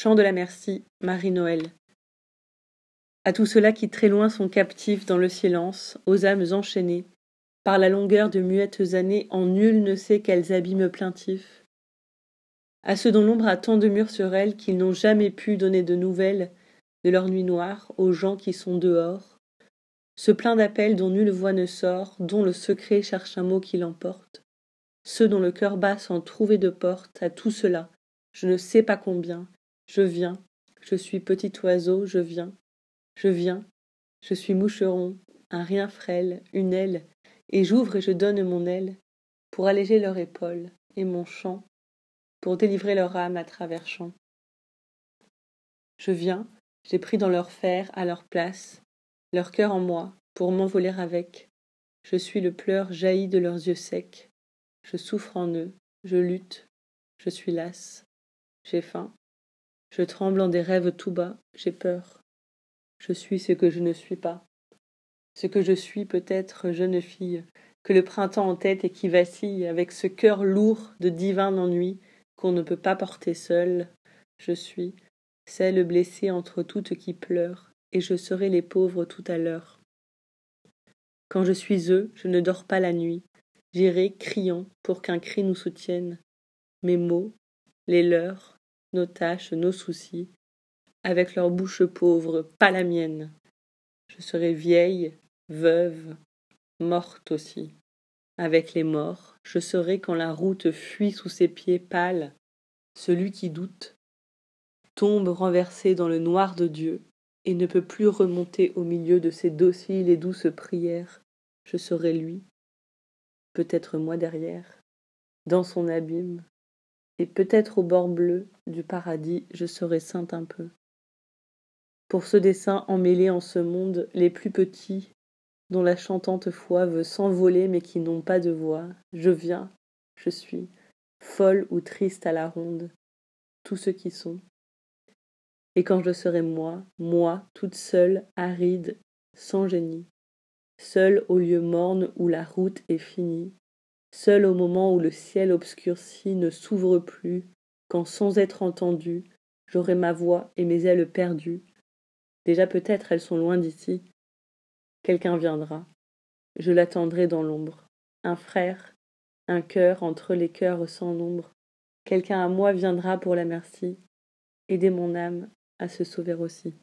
Chant de la merci, Marie-Noël. À tous ceux-là qui très loin sont captifs dans le silence, aux âmes enchaînées, par la longueur de muettes années en nul ne sait quels abîmes plaintifs. À ceux dont l'ombre a tant de murs sur elles qu'ils n'ont jamais pu donner de nouvelles de leur nuit noire aux gens qui sont dehors, ce plein d'appels dont nulle voix ne sort, dont le secret cherche un mot qui l'emporte, ceux dont le cœur bat sans trouver de porte, à tout cela, je ne sais pas combien, je viens, je suis petit oiseau, je viens, je viens, je suis moucheron, un rien frêle, une aile, et j'ouvre et je donne mon aile, pour alléger leur épaule, et mon chant, pour délivrer leur âme à travers champs. Je viens, j'ai pris dans leur fer, à leur place, leur cœur en moi, pour m'envoler avec. Je suis le pleur jailli de leurs yeux secs. Je souffre en eux, je lutte, je suis lasse, j'ai faim, je tremble en des rêves tout bas, j'ai peur. Je suis ce que je ne suis pas. Ce que je suis peut-être jeune fille, que le printemps en tête et qui vacille, avec ce cœur lourd de divin ennui qu'on ne peut pas porter seul. Je suis celle blessée entre toutes qui pleurent, et je serai les pauvres tout à l'heure. Quand je suis eux, je ne dors pas la nuit. J'irai criant pour qu'un cri nous soutienne. Mes mots, les leurs, nos tâches, nos soucis, avec leur bouche pauvre, pas la mienne. Je serai vieille, veuve, morte aussi. Avec les morts, je serai quand la route fuit sous ses pieds pâles, celui qui doute, tombe renversé dans le noir de Dieu, et ne peut plus remonter au milieu de ses dociles et douces prières. Je serai lui, peut-être moi derrière, dans son abîme, et peut-être au bord bleu du paradis je serai sainte un peu. Pour ce dessein emmêlé en ce monde, les plus petits, dont la chantante foi veut s'envoler mais qui n'ont pas de voix, je viens, je suis, folle ou triste à la ronde, tous ceux qui sont. Et quand je serai moi, moi, toute seule, aride, sans génie, seule au lieu morne où la route est finie, seul au moment où le ciel obscurci ne s'ouvre plus, quand sans être entendu, j'aurai ma voix et mes ailes perdues. Déjà peut-être elles sont loin d'ici. Quelqu'un viendra. Je l'attendrai dans l'ombre. Un frère, un cœur entre les cœurs sans nombre. Quelqu'un à moi viendra pour la merci, aider mon âme à se sauver aussi.